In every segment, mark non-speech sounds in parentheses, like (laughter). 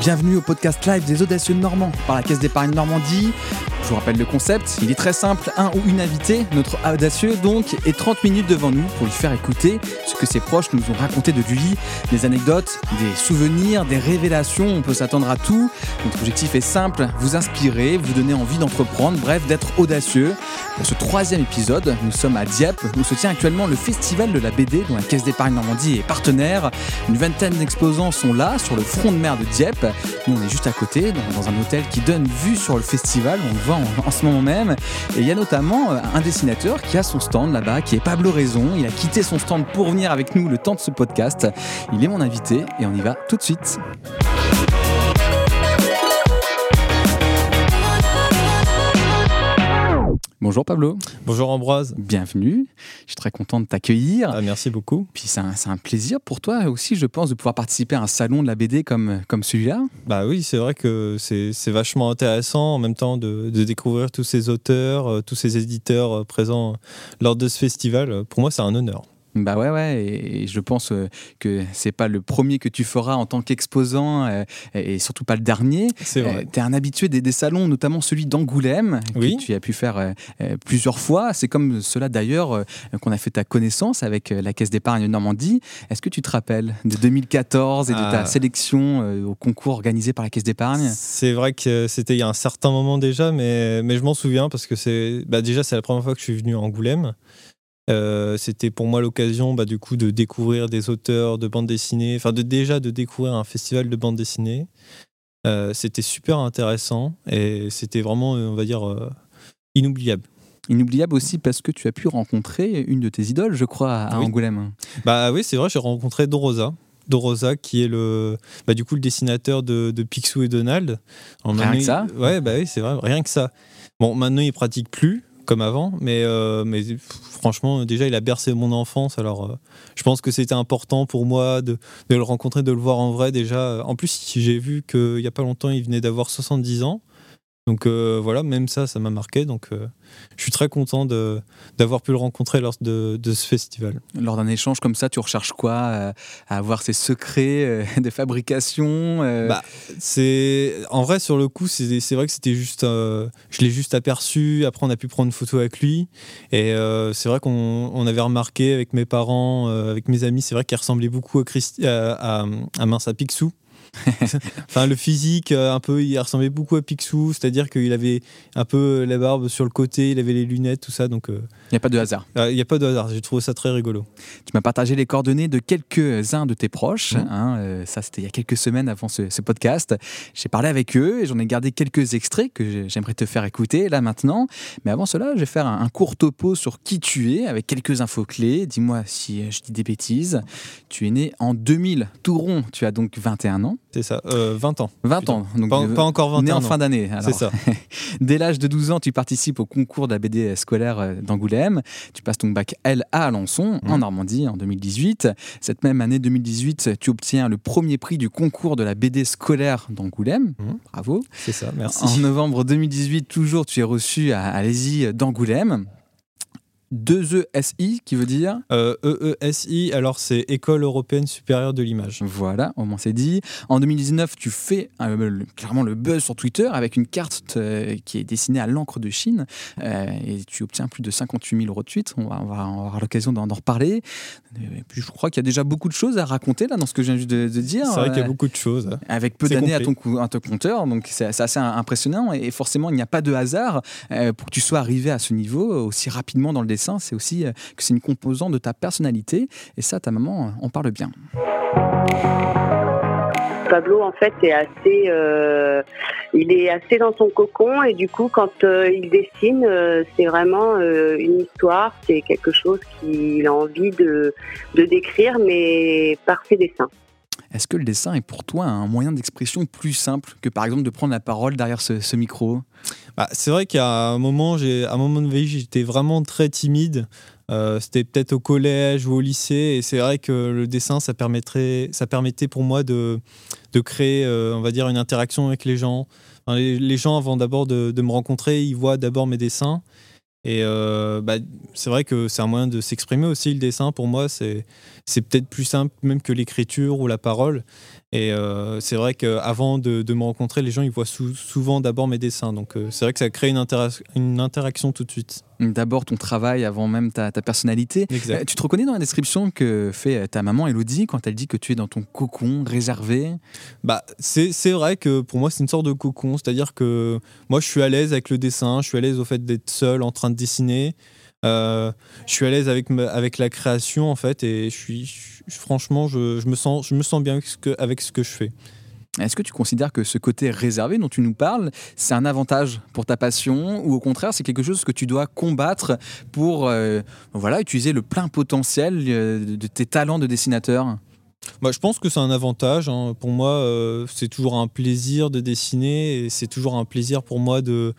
Bienvenue au podcast live des audacieux normands par la Caisse d'épargne Normandie. Je vous rappelle le concept, il est très simple, un ou une invitée, notre audacieux donc, et 30 minutes devant nous pour lui faire écouter ce que ses proches nous ont raconté de lui, des anecdotes, des souvenirs, des révélations, on peut s'attendre à tout. Notre objectif est simple, vous inspirer, vous donner envie d'entreprendre, bref, d'être audacieux. Pour ce troisième épisode, nous sommes à Dieppe, où se tient actuellement le festival de la BD dont la Caisse d'épargne Normandie est partenaire. Une vingtaine d'exposants sont là, sur le front de mer de Dieppe. Nous, on est juste à côté, dans un hôtel qui donne vue sur le festival, en, ce moment même. Et il y a notamment euh, un dessinateur qui a son stand là-bas, qui est Pablo Raison. Il a quitté son stand pour venir avec nous le temps de ce podcast. Il est mon invité et on y va tout de suite. Bonjour Pablo. Bonjour Ambroise. Bienvenue. Je suis très content de t'accueillir. Ah, merci beaucoup. Puis c'est un, plaisir pour toi aussi, je pense, de pouvoir participer à un salon de la BD comme, comme celui-là. Bah oui, c'est vrai que c'est vachement intéressant en même temps de, de découvrir tous ces auteurs, euh, tous ces éditeurs euh, présents lors de ce festival. Pour moi, c'est un honneur. Bah ouais, ouais, et je pense euh, que c'est pas le premier que tu feras en tant qu'exposant, euh, et surtout pas le dernier. C'est vrai. Euh, tu es un habitué des, salons, notamment celui d'Angoulême, que tu as pu faire plusieurs fois. C'est comme cela d'ailleurs qu'on a fait ta connaissance avec la Caisse d'épargne Normandie. Est-ce que tu te rappelles de 2014 et de ta ah. sélection au concours organisé par la Caisse d'épargne? C'est vrai que c'était il y a un certain moment déjà, mais, mais je m'en souviens parce que c'est bah déjà c'est la première fois que je suis venu à Angoulême. Euh, c'était pour moi l'occasion bah, du coup de découvrir des auteurs de bande dessinée, enfin de déjà de découvrir un festival de bande dessinée. Euh, c'était super intéressant et c'était vraiment, on va dire, euh, inoubliable. Inoubliable aussi parce que tu as pu rencontrer une de tes idoles, je crois, à Angoulême. Bah oui, c'est vrai, j'ai rencontré Don Rosa. Don Rosa, qui est le, bah, du coup le dessinateur de, de Picsou et Donald. rien que ça Ouais, bah oui, c'est vrai, rien que ça. Bon, maintenant il pratique plus, comme avant, mais, euh, mais franchement, déjà, il a bercé mon enfance. Alors, euh, je pense que c'était important pour moi de, de, le rencontrer, de le voir en vrai. Déjà, en plus, j'ai vu qu'il n'y a pas longtemps, il venait d'avoir 70 ans. Donc euh, voilà, même ça, ça m'a marqué. Donc euh, je suis très content d'avoir pu le rencontrer lors de, de ce festival. Lors d'un échange comme ça, tu recherches quoi euh, À avoir ces secrets (laughs) de fabrication bah, c'est En vrai, sur le coup, c'est vrai que c'était juste. je l'ai juste aperçu. Après, on a pu prendre une photo avec lui. Et c'est vrai qu'on on avait remarqué avec mes parents, avec mes amis, c'est vrai qu'il ressemblait beaucoup à, Christi, à, à, à Mince à Picsou. (laughs) enfin, le physique, euh, un peu, il ressemblait beaucoup à Picsou, c'est-à-dire qu'il avait un peu la barbe sur le côté, il avait les lunettes, tout ça. Donc, euh, il n'y a pas de hasard. Euh, il n'y a pas de hasard. J'ai trouvé ça très rigolo. Tu m'as partagé les coordonnées de quelques-uns de tes proches. Mmh. Hein, ça, c'était il y a quelques semaines avant ce, podcast. J'ai parlé avec eux et j'en ai gardé quelques extraits que j'aimerais te faire écouter là maintenant. Mais avant cela, je vais faire un, court topo sur qui tu es avec quelques infos clés. Dis-moi si je dis des bêtises. Tu es né en 2000, tout rond. Tu as donc 21 ans. C'est ça, 20 euh, ans. 20 ans. Donc pas, encore 21 Né en fin d'année. C'est ça. (laughs) Dès l'âge de 12 ans, tu participes au concours de la BD scolaire euh, d'Angoulême. Tu passes ton bac L à Alençon, en mmh. Normandie, en 2018. Cette même année 2018, tu obtiens le premier prix du concours de la BD scolaire d'Angoulême. Mmh. Bravo. C'est ça, merci. En novembre 2018, toujours, tu es reçu à, à d'Angoulême. 2ESI qui veut dire euh, EESI, alors c'est École européenne supérieure de l'image. Voilà, au moins c'est dit. En 2019, tu fais euh, clairement le buzz sur Twitter avec une carte euh, qui est dessinée à l'encre de Chine et tu obtiens plus de 58 000 euros de suite. On va, on va avoir l'occasion d'en reparler. Et puis je crois qu'il y a déjà beaucoup de choses à raconter là dans ce que je viens de, de dire. C'est vrai qu'il y a beaucoup de choses. Avec peu d'années à ton, à ton compteur, donc c'est assez impressionnant et forcément il n'y a pas de hasard pour que tu sois arrivé à ce niveau aussi rapidement dans le dessin c'est aussi euh, que c'est une composante de ta personnalité. Et ça, ta maman euh, en parle bien. Pablo en fait est assez, euh, il est assez dans son cocon et du coup quand il dessine, c'est vraiment une histoire, c'est quelque chose qu'il a envie de, de décrire, mais par ses dessins. Est-ce que le dessin est pour toi un moyen d'expression plus simple que par exemple de prendre la parole derrière ce, micro? Bah, C'est vrai qu'à un moment, à un moment de vie, j'étais vraiment très timide. Euh, c'était peut-être au collège ou au lycée, et c'est vrai que le dessin, ça, permettrait, ça permettait pour moi de, de créer, euh, on va dire, une interaction avec les gens. les, gens, avant d'abord de, de, me rencontrer, ils voient d'abord mes dessins, et euh, bah, c'est vrai que c'est un moyen de s'exprimer aussi, le dessin. Pour moi, c'est peut-être plus simple même que l'écriture ou la parole. Et euh, c'est vrai qu'avant de, de, me rencontrer, les gens ils voient souvent d'abord mes dessins. Donc euh, c'est vrai que ça crée une, une interaction tout de suite. D'abord ton travail avant même ta, ta personnalité. Exact. tu te reconnais dans la description que fait ta maman Elodie quand elle dit que tu es dans ton cocon réservé? Bah, C'est vrai que pour moi c'est une sorte de cocon. C'est-à-dire que moi je suis à l'aise avec le dessin, je suis à l'aise au fait d'être seul en train de dessiner. Euh, je suis à l'aise avec, avec la création en fait et je suis franchement je, me sens, je me sens bien avec ce que, avec ce que je fais. Est-ce que tu considères que ce côté réservé dont tu nous parles, c'est un avantage pour ta passion ou au contraire c'est quelque chose que tu dois combattre pour euh, voilà, utiliser le plein potentiel euh, de tes talents de dessinateur? Bah, je pense que c'est un avantage. Hein. Pour moi, c'est toujours un plaisir de dessiner et c'est toujours un plaisir pour moi de,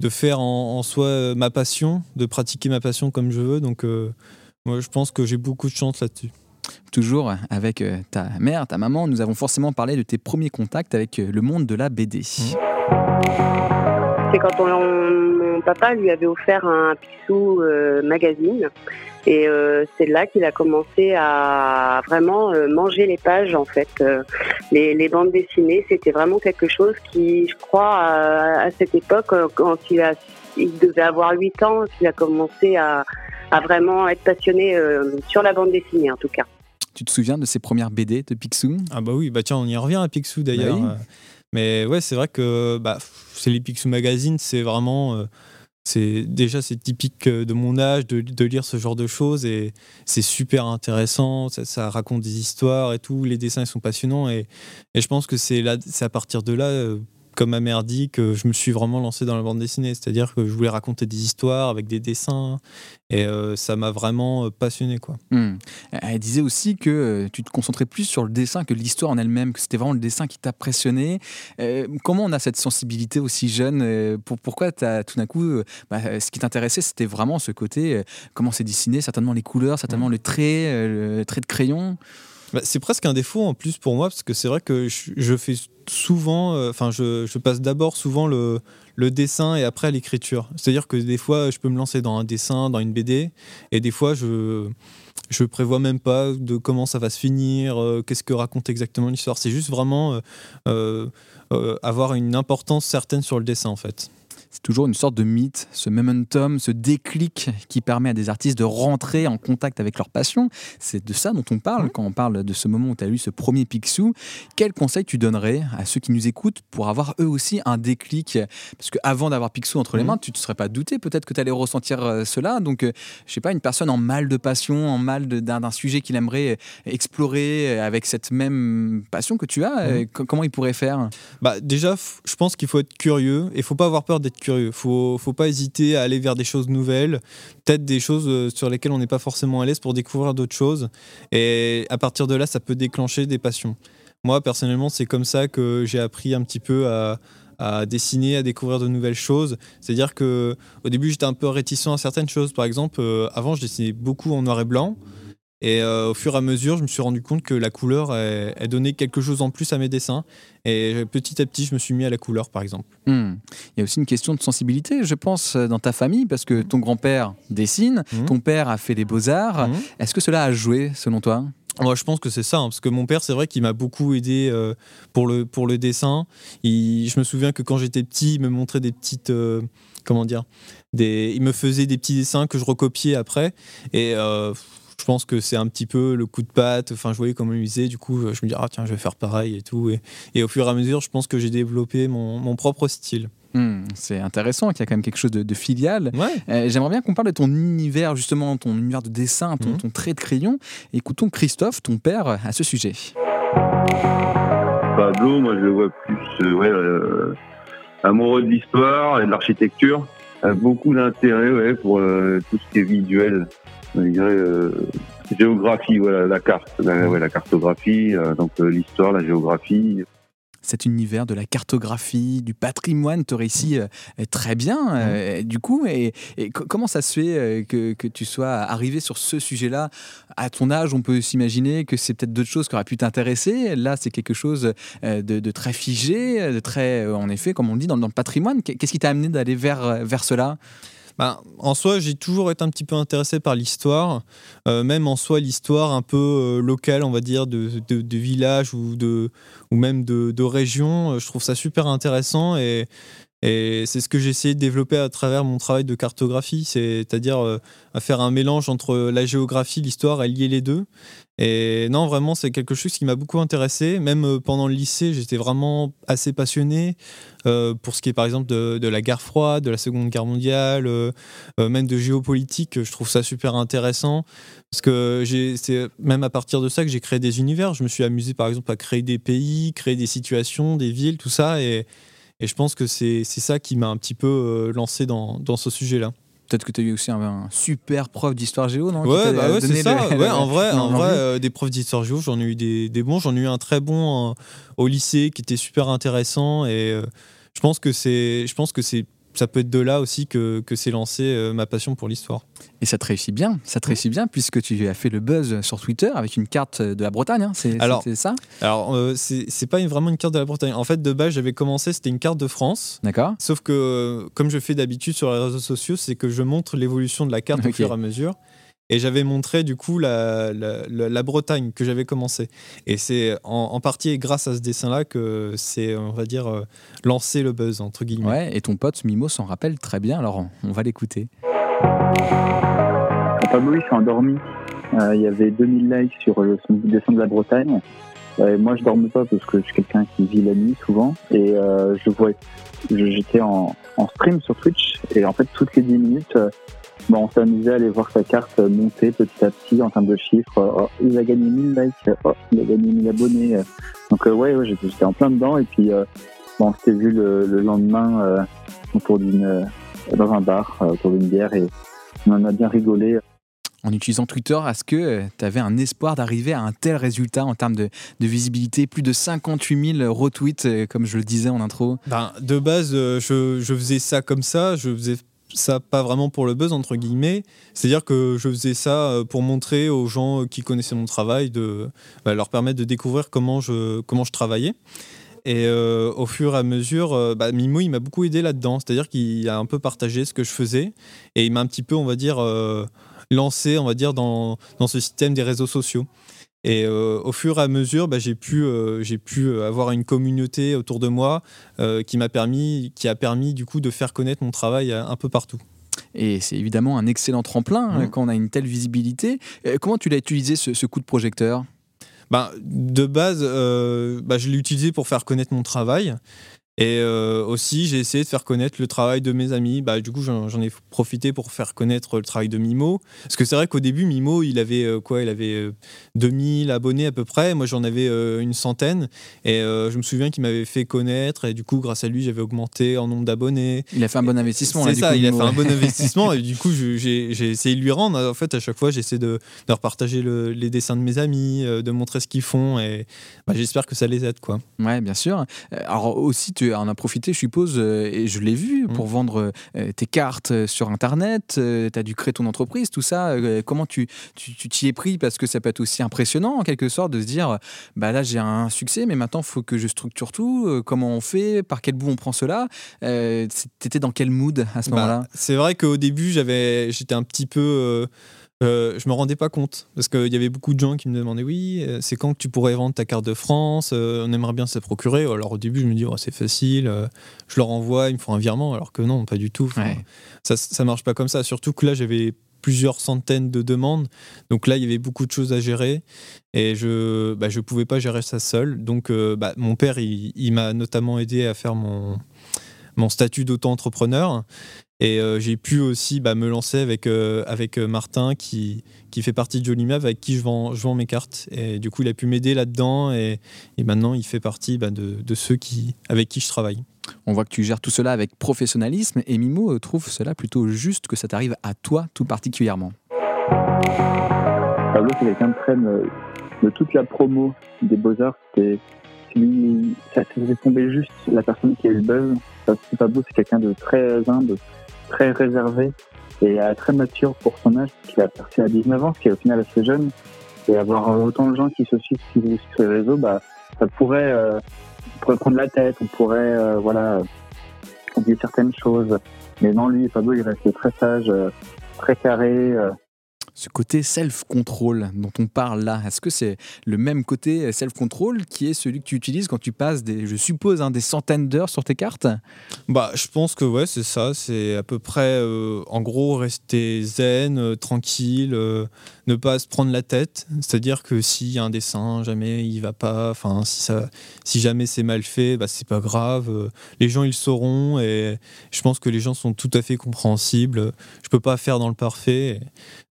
de faire en, soi euh, ma passion, de pratiquer ma passion comme je veux. Donc, euh, moi, je pense que j'ai beaucoup de chance là-dessus. Toujours avec euh, ta mère, ta maman, nous avons forcément parlé de tes premiers contacts avec le monde de la BD. Mmh. C'est quand mon papa lui avait offert un Picsou magazine et euh, c'est là qu'il a commencé à vraiment euh, manger les pages en fait. Euh, les, bandes dessinées, c'était vraiment quelque chose qui, je crois, à, cette époque, quand il, a, il devait avoir 8 ans, qu'il a commencé à, vraiment être passionné sur la bande dessinée en tout cas. Tu te souviens de ses premières BD de Picsou? Ah bah oui, bah tiens, on y revient à Picsou d'ailleurs. Bah Mais ouais, c'est vrai que bah, c'est les Picsou Magazine, c'est vraiment c'est déjà c'est typique euh, de mon âge de, lire ce genre de choses et c'est super intéressant ça, raconte des histoires et tout les dessins sont passionnants et, et je pense que c'est là c'est à partir de là euh, comme ma mère dit, que je me suis vraiment lancé dans la bande dessinée. C'est-à-dire que je voulais raconter des histoires avec des dessins et euh, ça m'a vraiment euh, passionné. Quoi. Hmm. Elle disait aussi que euh, tu te concentrais plus sur le dessin que l'histoire en elle-même, que c'était vraiment le dessin qui t'a pressionné. comment on a cette sensibilité aussi jeune pour, Pourquoi as, tout d'un coup, bah, ce qui t'intéressait, c'était vraiment ce côté, comment c'est dessiné, certainement les couleurs, certainement le trait, le trait de crayon? Bah, c'est presque un défaut en plus pour moi, parce que c'est vrai que je, fais souvent, euh, enfin, je, passe d'abord souvent le, dessin et après l'écriture. C'est-à-dire que des fois, je peux me lancer dans un dessin, dans une BD, et des fois, je je prévois même pas de comment ça va se finir, euh, qu'est-ce que raconte exactement l'histoire. C'est juste vraiment euh, avoir une importance certaine sur le dessin en fait c'est toujours une sorte de mythe, ce momentum, ce déclic qui permet à des artistes de rentrer en contact avec leur passion. C'est de ça dont on parle quand on parle de ce moment où tu as lu ce premier Picsou. Quel conseil tu donnerais à ceux qui nous écoutent pour avoir eux aussi un déclic? Parce qu'avant d'avoir Picsou entre les mains, tu ne te serais pas douté peut-être que tu allais ressentir euh, cela. Donc, euh, je sais pas, une personne en mal de passion, en mal d'un sujet qu'il aimerait euh, explorer avec cette même passion que tu as, comment il pourrait faire? Bah, Déjà, je pense qu'il faut être curieux et il faut pas avoir peur d'être curieux. Faut, faut pas hésiter à aller vers des choses nouvelles, peut-être des choses euh, sur lesquelles on n'est pas forcément à l'aise pour découvrir d'autres choses. Et à partir de là, ça peut déclencher des passions. Moi, personnellement, c'est comme ça que j'ai appris un petit peu à, dessiner, à découvrir de nouvelles choses. C'est-à-dire que au début, j'étais un peu réticent à certaines choses. Par exemple, euh, avant, je dessinais beaucoup en noir et blanc. Et euh, au fur et à mesure, je me suis rendu compte que la couleur, elle, donnait quelque chose en plus à mes dessins. Et petit à petit, je me suis mis à la couleur, par exemple. Hmm. Il y a aussi une question de sensibilité, je pense, dans ta famille, parce que ton grand-père dessine, hmm. ton père a fait des beaux-arts. Hmm. Est-ce que cela a joué, selon toi? Moi, je pense que c'est ça, hein, parce que mon père, c'est vrai qu'il m'a beaucoup aidé euh, pour, le, pour le dessin. je me souviens que quand j'étais petit, il me montrait des petites. Euh, comment dire des, Il me faisait des petits dessins que je recopiais après. Et je pense que c'est un petit peu le coup de patte. Enfin, je voyais comment il faisait, du coup, je me dis, ah tiens, je vais faire pareil et tout. Et, au fur et à mesure, je pense que j'ai développé mon, propre style. Hmm, c'est intéressant qu'il y a quand même quelque chose de, filial. Euh, j'aimerais bien qu'on parle de ton univers, justement, ton univers de dessin, ton, mhm. trait de crayon. Écoutons Christophe, ton père, à ce sujet. Pablo, moi je le vois plus euh, euh, amoureux de l'histoire et de l'architecture. beaucoup d'intérêt pour tout ce qui est visuel dirais, euh, géographie, voilà, la carte, la, ouais, la cartographie, euh, donc euh, l'histoire, la géographie cet univers de la cartographie, du patrimoine te réussit très bien. du coup, et, comment ça se fait que, que, tu sois arrivé sur ce sujet-là? À ton âge, on peut s'imaginer que c'est peut-être d'autres choses qui auraient pu t'intéresser. Là, c'est quelque chose de, très figé, de très, en effet, comme on dit, dans, dans le patrimoine. Qu'est-ce qui t'a amené d'aller vers, vers cela? Bah, En soi, j'ai toujours été un petit peu intéressé par l'histoire, euh, même en soi l'histoire un peu euh, locale, on va dire, de, de, village ou, même de, de région. Euh, je trouve ça super intéressant et, et c'est ce que j'ai essayé de développer à travers mon travail de cartographie, c'est-à-dire à faire un mélange entre la géographie, l'histoire et lier les deux. Et non, vraiment, c'est quelque chose qui m'a beaucoup intéressé. Même euh, pendant le lycée, j'étais vraiment assez passionné euh, pour ce qui est par exemple de, la guerre froide, de la Seconde Guerre mondiale, euh, même de géopolitique. Je trouve ça super intéressant parce que c'est même à partir de ça que j'ai créé des univers. Je me suis amusé par exemple à créer des pays, créer des situations, des villes, tout ça. Et, je pense que c'est ça qui m'a un petit peu lancé dans ce sujet-là. Peut-être que tu as eu aussi un, super prof d'histoire géo, non Ouais, bah ouais c'est ça. ouais, en vrai, (laughs) en vrai euh, des profs d'histoire géo, j'en ai eu des, des bons. J'en ai eu un très bon euh, au lycée qui était super intéressant. Et euh, je pense que c'est ça peut être de là aussi que, que s'est lancée euh, ma passion pour l'histoire. Et ça te réussit bien, ça te réussit bien puisque tu as fait le buzz sur Twitter avec une carte de la Bretagne, hein. c'est ça? Alors, euh, c'est pas vraiment une carte de la Bretagne. En fait, de base, j'avais commencé, c'était une carte de France. D'accord. Sauf que, euh, comme je fais d'habitude sur les réseaux sociaux, c'est que je montre l'évolution de la carte au fur et à mesure. Et j'avais montré du coup la, la, Bretagne que j'avais commencé. Et c'est en, partie grâce à ce dessin-là que c'est, on va dire, euh, lancé le buzz, entre guillemets. Ouais, et ton pote Mimo s'en rappelle très bien, alors on, va l'écouter. Pablo, il s'est endormi. Euh, il y avait 2000 likes sur le dessin de la Bretagne. Euh, moi, je dormais pas parce que je suis quelqu'un qui vit la nuit souvent. Et je vois, j'étais en, en, stream sur Twitch. Et en fait, toutes les 10 minutes, Bon, on s'amusait à aller voir sa carte monter petit à petit en termes de chiffres. Oh, il a gagné 1000 likes, oh, il a gagné 1000 abonnés. Donc euh, ouais, ouais j'étais en plein dedans. Et puis euh, bon, on s'était vu le, lendemain euh, autour d'une dans un bar autour d'une bière et on en a bien rigolé. En utilisant Twitter, est-ce que tu avais un espoir d'arriver à un tel résultat en termes de, visibilité? Plus de 58 000 retweets, comme je le disais en intro ben, De base, je, je, faisais ça comme ça. Je faisais ça pas vraiment pour le buzz entre guillemets. C'est à dire que je faisais ça euh, pour montrer aux gens qui connaissaient mon travail de bah, leur permettre de découvrir comment je comment je travaillais. Et euh, au fur et à mesure euh, bah, Mimo il m'a beaucoup aidé là-dedans. C'est à dire qu'il a un peu partagé ce que je faisais. Et il m'a un petit peu on va dire lancé on va dire dans, dans ce système des réseaux sociaux et euh, au fur et à mesure, bah, j'ai pu, euh, j'ai pu euh, avoir une communauté autour de moi qui m'a permis, qui a permis du coup de faire connaître mon travail un peu partout. Et c'est évidemment un excellent tremplin hein, mmh. quand on a une telle visibilité. comment tu l'as utilisé ce, coup de projecteur? Bah, de base, bah, je l'ai utilisé pour faire connaître mon travail. Et euh, aussi, j'ai essayé de faire connaître le travail de mes amis. Bah, du coup, j'en ai profité pour faire connaître le travail de Mimo. Parce que c'est vrai qu'au début, Mimo, il avait euh, quoi Il avait 2000 euh, abonnés à peu près. Moi, j'en avais une centaine. Et je me souviens qu'il m'avait fait connaître. Et du coup, grâce à lui, j'avais augmenté en nombre d'abonnés. Il a fait un bon investissement. C'est ça, il a fait un bon (laughs) investissement. et du coup, j'ai essayé de lui rendre. En fait, à chaque fois, j'essaie de, de repartager les dessins de mes amis, de montrer ce qu'ils font. Et bah, j'espère que ça les aide. Quoi. Ouais, bien sûr. Alors aussi, tu en as profité, je suppose, euh, et je l'ai vu, pour mm. vendre euh, tes cartes euh, sur Internet. tu as dû créer ton entreprise, tout ça. comment tu t'y tu, es pris? Parce que ça peut être aussi impressionnant, en quelque sorte, de se dire bah là, j'ai un succès, mais maintenant, il faut que je structure tout. comment on fait Par quel bout on prend cela? Tu étais dans quel mood à ce bah, moment-là? C'est vrai qu'au début, j'étais un petit peu euh, je me rendais pas compte parce qu'il y avait beaucoup de gens qui me demandaient oui, euh, c'est quand que tu pourrais vendre ta carte de France euh, On aimerait bien se procurer. Alors au début, je me dis oh, c'est facile, je leur envoie, ils me font un virement. Alors que non, pas du tout. Ça, ça marche pas comme ça. Surtout que là, j'avais plusieurs centaines de demandes. Donc là, il y avait beaucoup de choses à gérer et je bah, je pouvais pas gérer ça seul. Donc bah, mon père, il, il m'a notamment aidé à faire mon mon statut d'auto-entrepreneur. Et euh, j'ai pu aussi bah, me lancer avec, euh, avec euh, Martin qui, qui fait partie de Jolimap avec qui je vends, je vends mes cartes. Et du coup, il a pu m'aider là-dedans et, et, maintenant il fait partie bah, de, de, ceux qui, avec qui je travaille. On voit que tu gères tout cela avec professionnalisme et Mimo trouve cela plutôt juste que ça t'arrive à toi tout particulièrement. Pablo, c'est quelqu'un de très. de toute la promo des Beaux-Arts, c'était. Ça faisait tomber juste la personne qui a eu le buzz. Pablo, c'est quelqu'un de très humble, très réservé et euh, très mature pour son âge, qu'il a percé à 19 ans, ce qui est au final assez jeune. Et avoir autant de gens qui se suivent sur les réseaux, bah, ça pourrait, euh, pourrait prendre la tête, on pourrait euh, voilà, oublier certaines choses. Mais non, lui, Pablo, il reste très sage, euh, très carré. Ce côté self-control dont on parle là, est-ce que c'est le même côté self-control qui est celui que tu utilises quand tu passes des, je suppose, hein, des centaines d'heures sur tes cartes? Bah, je pense que ouais, c'est ça. C'est à peu près, euh, en gros, rester zen, euh, tranquille, euh, ne pas se prendre la tête. C'est-à-dire que s'il y a un dessin, jamais il va pas. Enfin, si ça, si jamais c'est mal fait, bah c'est pas grave. les gens ils sauront et je pense que les gens sont tout à fait compréhensibles. Je peux pas faire dans le parfait.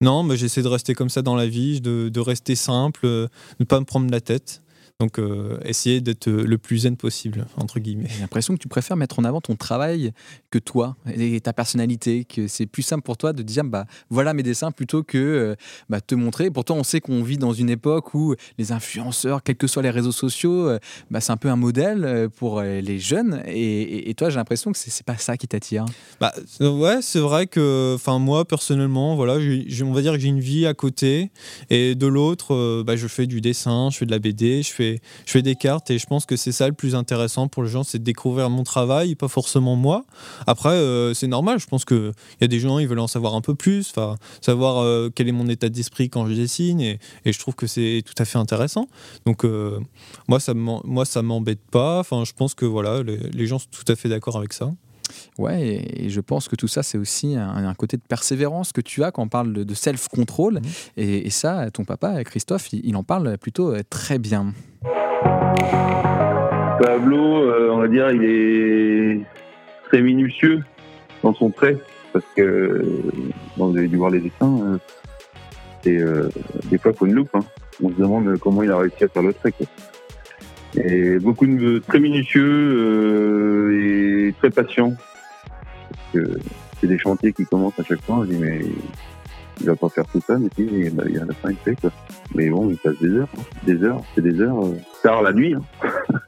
Non, mais j'essaie de rester comme ça dans la vie, de, rester simple, euh, ne pas me prendre la tête. Donc, euh, essayer d'être euh, le plus zen possible, entre guillemets. J'ai l'impression que tu préfères mettre en avant ton travail que toi et ta personnalité, que c'est plus simple pour toi de dire bah voilà mes dessins plutôt que euh, bah, te montrer. Et pourtant, on sait qu'on vit dans une époque où les influenceurs, quels que soient les réseaux sociaux, euh, bah, c'est un peu un modèle pour les jeunes. Et, et- et toi, j'ai l'impression que c'est pas ça qui t'attire. Bah, ouais, c'est vrai que, moi personnellement, voilà, on va dire que j'ai une vie à côté, et de l'autre, bah, je fais du dessin, je fais de la BD, je fais, je fais des cartes, et je pense que c'est ça le plus intéressant pour les gens, c'est de découvrir mon travail, pas forcément moi. Après, euh, c'est normal, je pense que il y a des gens, ils veulent en savoir un peu plus, savoir euh, quel est mon état d'esprit quand je dessine, et, je trouve que c'est tout à fait intéressant. Donc, euh, moi, ça ça m'embête pas. Enfin, je pense que voilà, les, les gens sont tout à fait d'accord avec ça. Ouais, et, et je pense que tout ça, c'est aussi un, un côté de persévérance que tu as quand on parle de, de self-control. Mhm. Et, et ça, ton papa, Christophe, il, il en parle plutôt euh, très bien. Pablo, euh, on va dire, il est très minutieux dans son trait, parce que euh, bon, vous avez dû voir les dessins. euh, c'est euh, des fois, faut une loupe. hein. On se demande comment il a réussi à faire le trait. quoi. Et beaucoup de très minutieux euh, très patient. Parce que c'est des chantiers qui commencent à chaque fois. Je dis mais il va pas faire tout ça, mais puis il y a la fin il fait quoi. Mais bon, il passe des heures, hein. des heures, c'est des heures euh, tard la nuit. hein. (laughs)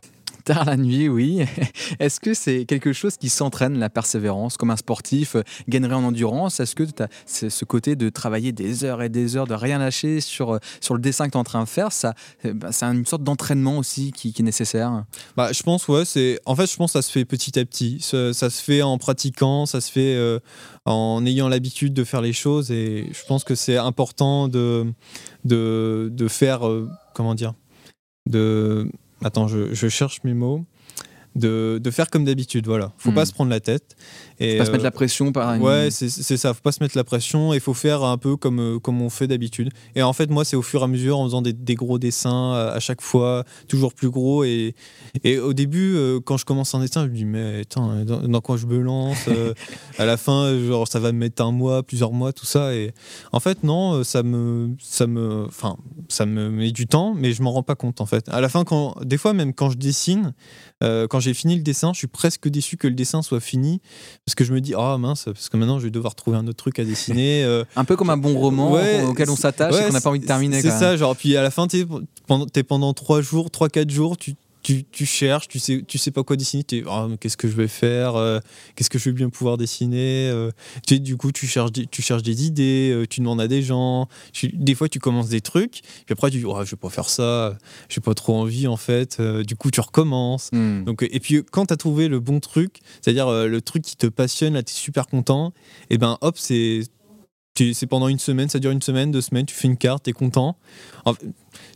Tard la nuit, oui. (laughs) Est-ce que c'est quelque chose qui s'entraîne, la persévérance, comme un sportif euh, gagnerait en endurance? Est-ce que tu as ce côté de travailler des heures et des heures, de rien lâcher sur, euh, sur le dessin que tu es en train de faire ça, euh, bah, C'est une sorte d'entraînement aussi qui, est nécessaire? Bah, je pense, ouais, c'est. En fait, je pense que ça se fait petit à petit. Ça, se fait en pratiquant, ça se fait en ayant l'habitude de faire les choses. Et je pense que c'est important de, de, de faire. comment dire De. Attends, je, cherche mes mots. De, de faire comme d'habitude, voilà. Faut Hmm. pas se prendre la tête. Et, Pas se mettre euh, la pression par une- Ouais, c'est ça. Faut pas se mettre la pression et faut faire un peu comme, euh, comme on fait d'habitude. Et en fait, moi, c'est au fur et à mesure en faisant des, des gros dessins euh, à chaque fois, toujours plus gros. Et, et au début, euh, quand je commence un dessin, je me dis, mais attends, euh, dans, dans quoi je me lance euh, (laughs) À la fin, euh, genre, ça va me mettre un mois, plusieurs mois, tout ça. Et en fait, non, euh, ça me, ça me, enfin, ça me met du temps, mais je m'en rends pas compte en fait. À la fin, quand, des fois, même quand je dessine, euh, quand j'ai fini le dessin, je suis presque déçu que le dessin soit fini parce que je me dis ah mince parce que maintenant je vais devoir trouver un autre truc à dessiner (laughs) euh, Un peu comme un bon roman Ouais, auquel on s'attache et qu'on n'a pas envie de terminer. c'est ça genre puis à la fin t'es pendant t'es pendant trois jours trois quatre jours tu tu, tu cherches, tu sais, tu sais pas quoi dessiner, tu es, Ah, qu'est-ce que je vais faire, euh, qu'est-ce que je vais bien pouvoir dessiner. euh, tu sais, du coup, tu cherches, des, tu cherches des idées, euh, tu demandes à des gens. Tu- des fois, tu commences des trucs, puis après, tu dis, oh, je vais pas faire ça, j'ai pas trop envie en fait. du coup, tu recommences. Hmm. Donc, et puis quand tu as trouvé le bon truc, c'est-à-dire le truc qui te passionne, là tu es super content, et ben hop, c'est c'est pendant une semaine, ça dure une semaine, deux semaines, tu fais une carte, tu es content. En fait,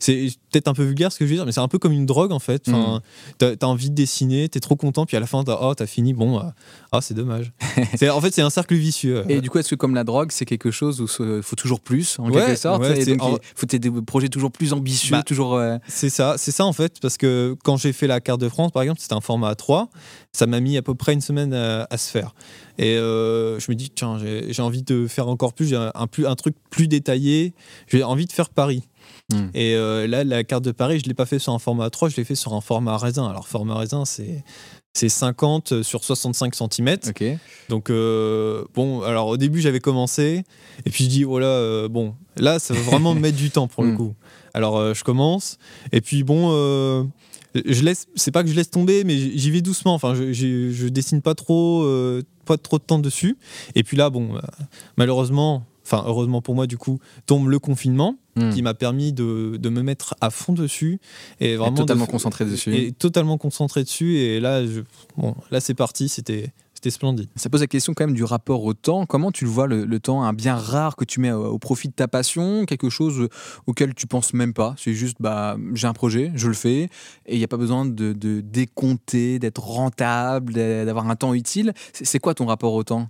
C'est peut-être un peu vulgaire ce que je veux dire, mais c'est un peu comme une drogue en fait. Enfin, T'as as envie de dessiner, t'es trop content, puis à la fin, t'as oh, t'as fini, bon, ah, ah, c'est dommage. (laughs) En fait, c'est un cercle vicieux. Et du coup, est-ce que comme la drogue, c'est quelque chose où il faut toujours plus, en Ouais, quelque sorte ouais, et c'est- donc, en- il faut des projets toujours plus ambitieux, Bah, toujours. euh, C'est ça, c'est ça en fait, parce que quand j'ai fait la carte de France, par exemple, c'était un format A3, ça m'a mis à peu près une semaine à, à se faire. Et euh, je me dis, tiens, j'ai envie de faire encore plus, j'ai un, un plus, un truc plus détaillé, j'ai envie de faire Paris. Hmm. Et euh, là, la carte de Paris, je ne l'ai pas fait sur un format A3, je l'ai fait sur un format raisin. Alors, format raisin, c'est. C'est 50 sur 65 cm. Donc, euh, bon, alors au début, j'avais commencé. Et puis, je dis, voilà, euh, bon, là, ça va vraiment me mettre du temps pour le (laughs) Mm. coup. Alors, euh, je commence. Et puis, bon, je laisse, c'est pas que je laisse tomber, mais j'y vais doucement. Enfin, je, je, je dessine pas trop, pas trop de temps dessus. Et puis là, bon, malheureusement, enfin, heureusement pour moi, du coup, tombe le confinement Hmm. qui m'a permis de, de me mettre à fond dessus et vraiment totalement de- concentré dessus. et totalement concentré dessus et là je, bon là c'est parti c'était c'était splendide. Ça pose la question quand même du rapport au temps. Comment tu le vois, le, le temps, un bien rare que tu mets au, au profit de ta passion, quelque chose auquel tu penses même pas? C'est juste, bah, j'ai un projet, je le fais, et il n'y a pas besoin de, de décompter, d'être rentable, d'a- d'avoir un temps utile. C'est quoi ton rapport au temps?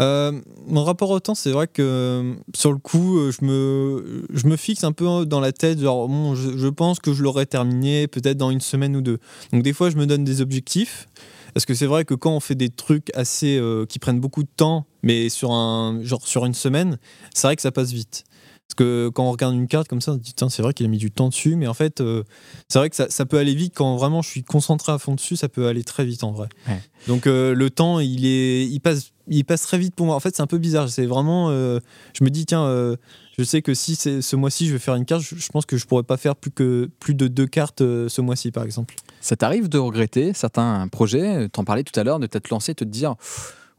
Euh, mon rapport au temps, c'est vrai que euh, sur le coup, euh, je me, je me fixe un peu dans la tête, genre, bon, je, je pense que je l'aurai terminé peut-être dans une semaine ou deux. Donc des fois, je me donne des objectifs. Parce que c'est vrai que quand on fait des trucs assez euh, qui prennent beaucoup de temps, mais sur un genre sur une semaine, c'est vrai que ça passe vite. Parce que quand on regarde une carte comme ça, on se dit Tiens, c'est vrai qu'il a mis du temps dessus, mais en fait, euh, c'est vrai que ça, ça peut aller vite quand vraiment je suis concentré à fond dessus, ça peut aller très vite en vrai. Ouais. Donc euh, le temps, il est, il passe, il passe très vite pour moi. En fait, c'est un peu bizarre. C'est vraiment, euh, je me dis tiens, je sais que si ce mois-ci je vais faire une carte, je, je pense que je pourrais pas faire plus que plus de deux cartes ce mois-ci par exemple. Ça t'arrive de regretter certains projets? T'en parlais tout à l'heure, de peut-être lancer, te dire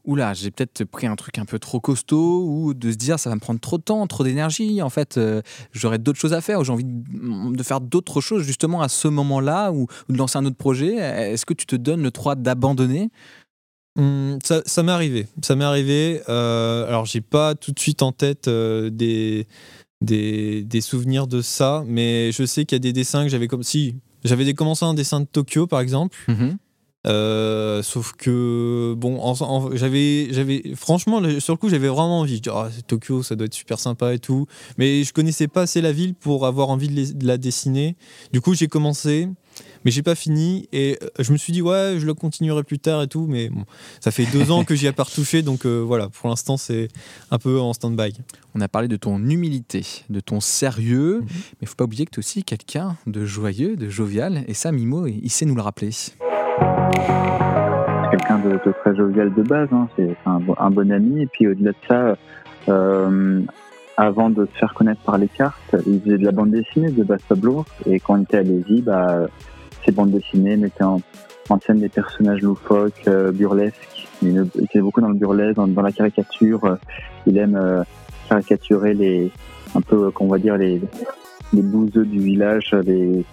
Oula, j'ai peut-être pris un truc un peu trop costaud, ou de se dire ça va me prendre trop de temps, trop d'énergie. En fait, euh, j'aurais d'autres choses à faire, ou j'ai envie de, faire d'autres choses justement à ce moment-là, ou, de lancer un autre projet. Est-ce que tu te donnes le droit d'abandonner? Hum, ça m'est arrivé. Ça m'est arrivé. euh, alors j'ai pas tout de suite en tête euh, des, des des souvenirs de ça, mais je sais qu'il y a des dessins que j'avais comme si j'avais commencé un dessin de Tokyo par exemple. Euh, sauf que bon, j'avais, j'avais, franchement, sur le coup, j'avais vraiment envie. Je dis, Ah, Tokyo, ça doit être super sympa et tout. Mais je connaissais pas assez la ville pour avoir envie de, les- de la dessiner. Du coup, j'ai commencé, mais j'ai pas fini. Et euh, je me suis dit, ouais, je le continuerai plus tard et tout. Mais bon, ça fait deux ans que j'y ai pas retouché, donc euh, voilà, pour l'instant, c'est un peu en stand-by. On a parlé de ton humilité, de ton sérieux, Mhm. mais il faut pas oublier que tu es aussi quelqu'un de joyeux, de jovial, et ça, Mimo, il sait nous le rappeler. Quelqu'un de, de très jovial de base, hein. c'est un, bon- un bon ami. Et puis au-delà de ça, euh, avant de se faire connaître par les cartes, il faisait de la bande dessinée de Pablo. Et quand on était à Lévis, bah, ses bandes dessinées mettaient en, en scène des personnages loufoques, euh, burlesques. Il, il était beaucoup dans le burlesque, dans, dans la caricature. Euh, Il aime euh, caricaturer les, un peu, euh, qu'on va dire, les, les bouseux du village, les,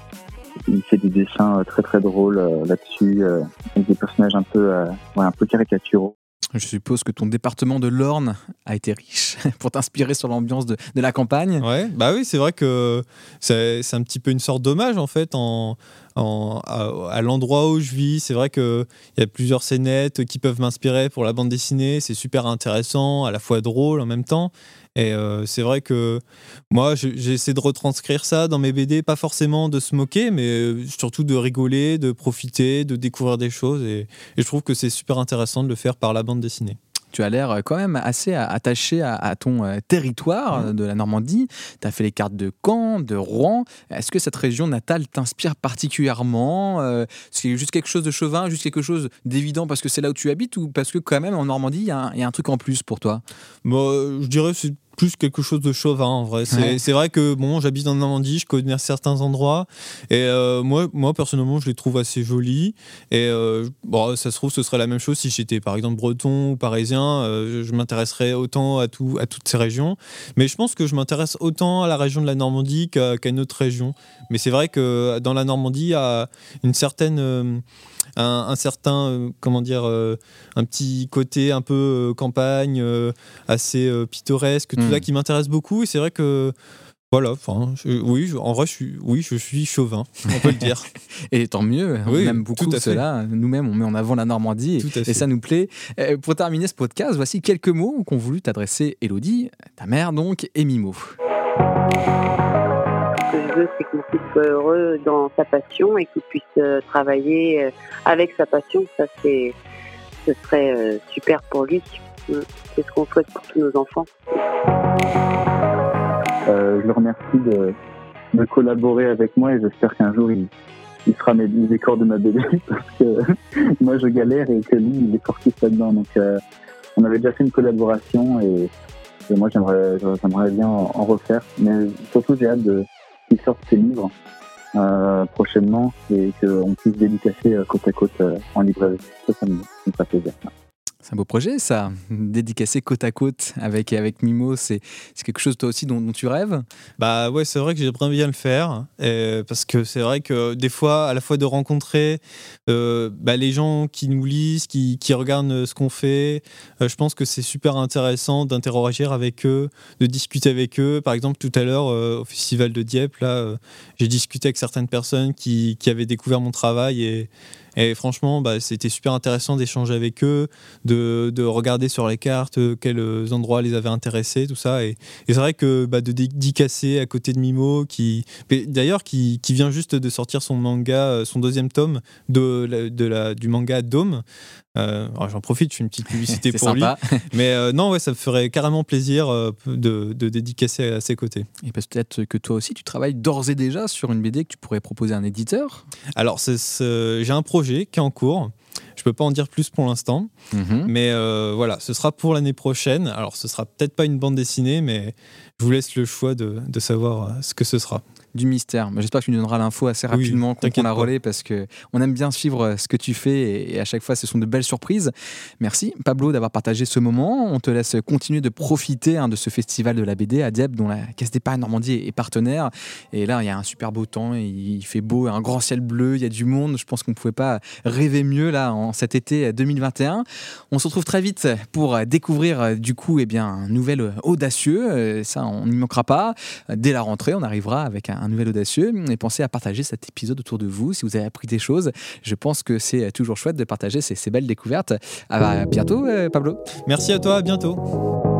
il fait des dessins euh, très très drôles euh, là-dessus, euh, avec des personnages un peu, euh, ouais, un peu caricaturaux. Je suppose que ton département de l'Orne a été riche (laughs) pour t'inspirer sur l'ambiance de, de la campagne. Ouais, bah oui, c'est vrai que c'est c'est un petit peu une sorte d'hommage en fait en, à, l'endroit où je vis. C'est vrai qu'il y a plusieurs scénettes qui peuvent m'inspirer pour la bande dessinée. C'est super intéressant, à la fois drôle en même temps. Et euh, c'est vrai que moi, je- j'essaie de retranscrire ça dans mes BD, pas forcément de se moquer, mais euh, surtout de rigoler, de profiter, de découvrir des choses. Et je trouve que c'est super intéressant de le faire par la bande dessinée. Tu as l'air quand même assez attaché à, à ton euh, territoire euh, de la Normandie. Tu as fait les cartes de Caen, de Rouen. Est-ce que cette région natale t'inspire particulièrement Euh, C'est juste quelque chose de chauvin, juste quelque chose d'évident parce que c'est là où tu habites ou parce que quand même en Normandie, il y, a un- il y a un truc en plus pour toi? Moi, euh, je dirais que c'est plus quelque chose de chauvin en vrai. C'est Ouais. vrai que bon, j'habite en Normandie, je connais certains endroits et euh, moi, moi personnellement, je les trouve assez jolis. Et euh, bon, ça se trouve, ce serait la même chose si j'étais par exemple breton ou parisien. euh, je m'intéresserais autant à tout, à toutes ces régions. Mais je pense que je m'intéresse autant à la région de la Normandie qu'à une autre région. Mais c'est vrai que dans la Normandie, il y a une certaine un, un certain, euh, comment dire, euh, un petit côté un peu euh, campagne, assez pittoresque, tout ça qui m'intéresse beaucoup. Et c'est vrai que, voilà, enfin, oui, je- en vrai, je suis, oui, je suis chauvin, on peut le dire. (laughs) Et tant mieux, on Oui, aime beaucoup tout à cela. Nous-mêmes, on met en avant la Normandie et- ça nous plaît. Euh, pour terminer ce podcast, voici quelques mots qu'ont voulu t'adresser Elodie, ta mère donc, et Mimo. Que je veux, c'est que mon fils soit heureux dans sa passion et qu'il puisse euh, travailler euh, avec sa passion. Ça, c'est, ce serait euh, super pour lui. Mm. C'est ce qu'on souhaite pour tous nos enfants. Je le remercie de, de collaborer avec moi et j'espère qu'un jour il, il fera mes, les de ma BD (laughs) parce que (laughs) moi je galère et que lui il est fortif là-dedans. Donc on avait déjà fait une collaboration et, et moi j'aimerais j'aimerais bien en, en refaire. Mais surtout j'ai hâte de qu'il sorte ses livres euh, prochainement et qu'on puisse dédicacer euh, côte à côte euh, en librairie. Ça, ça me, ça me fait plaisir. C'est un beau projet, ça. Dédicacé côte à côte avec, avec Mimo, c'est quelque chose toi aussi dont, tu rêves? Bah ouais, c'est vrai que j'aimerais bien le faire. parce que c'est vrai que des fois, à la fois de rencontrer euh, bah, les gens qui nous lisent, qui, qui regardent ce qu'on fait, euh, je pense que c'est super intéressant d'interagir avec eux, de discuter avec eux. Par exemple, tout à l'heure, euh, au Festival de Dieppe, là, j'ai discuté avec certaines personnes qui, qui avaient découvert mon travail et et franchement, bah, c'était super intéressant d'échanger avec eux, de, de, regarder sur les cartes euh, quels endroits les avaient intéressés, tout ça. Et, c'est vrai que bah, de dédicacer à côté de Mimo, qui d'ailleurs qui, qui, vient juste de sortir son manga, euh, son deuxième tome de, de la, du manga Dome, euh, j'en profite, je fais une petite publicité (laughs) pour lui. (laughs) Mais euh, non, ouais, ça me ferait carrément plaisir euh, de, de, dédicacer à ses côtés. Et peut-être que toi aussi, tu travailles d'ores et déjà sur une BD que tu pourrais proposer à un éditeur? Alors, j'ai un projet qui est en cours. Je peux pas en dire plus pour l'instant, mhm. mais voilà, ce sera pour l'année prochaine. Alors, ce sera peut-être pas une bande dessinée, mais je vous laisse le choix de, de savoir ce que ce sera du mystère. J'espère que tu nous donneras l'info assez rapidement oui, qu'on a relais parce que on aime bien suivre euh, ce que tu fais et, à chaque fois ce sont de belles surprises. Merci Pablo d'avoir partagé ce moment. On te laisse continuer de profiter hein, de ce festival de la BD à Dieppe dont la Caisse d'épargne Normandie est partenaire. Et là il y a un super beau temps, il fait beau, un grand ciel bleu, il y a du monde. Je pense qu'on ne pouvait pas rêver mieux là en cet été 2021. On se retrouve très vite pour découvrir euh, du coup eh bien, un nouvel audacieux. Euh, ça on n'y manquera pas. Dès la rentrée on arrivera avec un un nouvel audacieux. Et pensez à partager cet épisode autour de vous si vous avez appris des choses. Je pense que c'est toujours chouette de partager ces, belles découvertes. À bientôt, euh, Pablo. Merci à toi, à bientôt.